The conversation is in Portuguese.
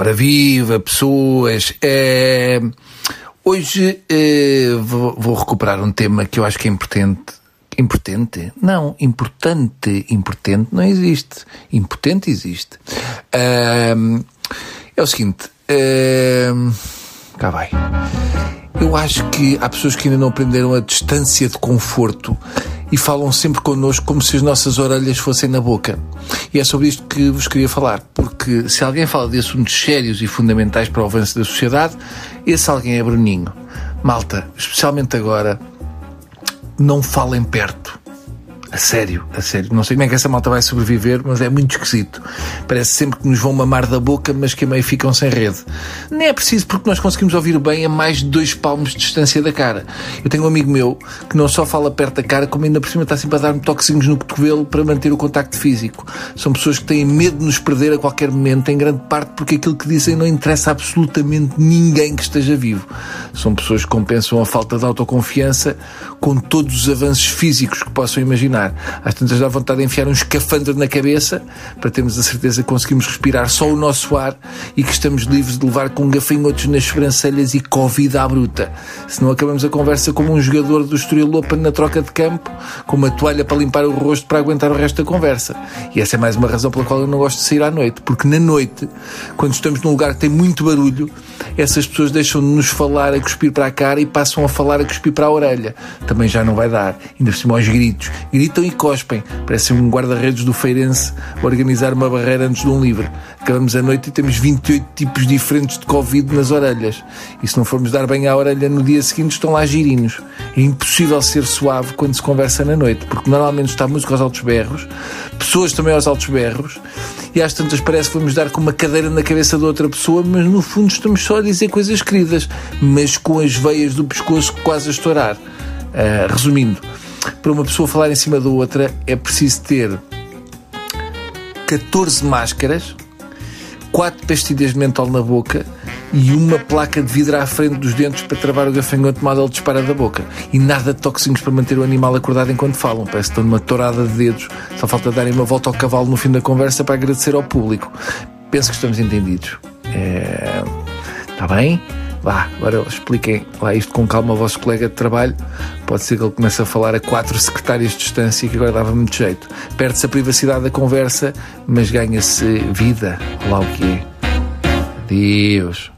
Ora viva, pessoas! É... Hoje é... vou, recuperar um tema que eu acho que é importante. Importante? Não, importante. Importante não existe. Impotente existe. É, é o seguinte. É... Cá vai. Eu acho que há pessoas que ainda não aprenderam a distância de conforto e falam sempre connosco como se as nossas orelhas fossem na boca. E é sobre isto que vos queria falar, porque se alguém fala de assuntos sérios e fundamentais para o avanço da sociedade, esse alguém é Bruninho. Malta, especialmente agora, não falem perto. A sério, a sério. Não sei como é que essa malta vai sobreviver, mas é muito esquisito. Parece sempre que nos vão mamar da boca, mas que a meio ficam sem rede. Nem é preciso porque nós conseguimos ouvir bem a mais de dois palmos de distância da cara. Eu tenho um amigo meu que não só fala perto da cara, como ainda por cima está sempre a dar-me toquezinhos no cotovelo para manter o contacto físico. São pessoas que têm medo de nos perder a qualquer momento, em grande parte porque aquilo que dizem não interessa absolutamente ninguém que esteja vivo. São pessoas que compensam a falta de autoconfiança com todos os avanços físicos que possam imaginar imaginar. Às tantas dá vontade de enfiar um escafandro na cabeça para termos a certeza que conseguimos respirar só o nosso ar e que estamos livres de levar com gafanhotos nas sobrancelhas e Covid à bruta. Se não acabamos a conversa como um jogador do Estoril Open na troca de campo, com uma toalha para limpar o rosto para aguentar o resto da conversa. E essa é mais uma razão pela qual eu não gosto de sair à noite, porque na noite, quando estamos num lugar que tem muito barulho, essas pessoas deixam de nos falar a cuspir para a cara e passam a falar a cuspir para a orelha. Também já não vai dar. Ainda por cima aos gritos. Gritos gritam e cospem. Parece um guarda-redes do Feirense organizar uma barreira antes de um livro. Acabamos a noite e temos 28 tipos diferentes de Covid nas orelhas. E se não formos dar bem à orelha no dia seguinte, estão lá girinos. É impossível ser suave quando se conversa na noite, porque normalmente está música aos altos berros, pessoas também aos altos berros, e às tantas parece que vamos dar com uma cadeira na cabeça de outra pessoa, mas no fundo estamos só a dizer coisas queridas, mas com as veias do pescoço quase a estourar. Uh, resumindo, para uma pessoa falar em cima da outra é preciso ter 14 máscaras, 4 pastilhas de mentol na boca e uma placa de vidro à frente dos dentes para travar o gafanhoto mal ele dispara da boca. E nada de toxinhos para manter o animal acordado enquanto falam. Parece que estão numa tourada de dedos. Só falta darem uma volta ao cavalo no fim da conversa para agradecer ao público. Penso que estamos entendidos. É... Está bem? Vá, agora expliquem lá isto com calma ao vosso colega de trabalho. Pode ser que ele comece a falar a quatro secretárias de distância que agora dava muito jeito. Perde-se a privacidade da conversa, mas ganha-se vida, lá o que é. Deus.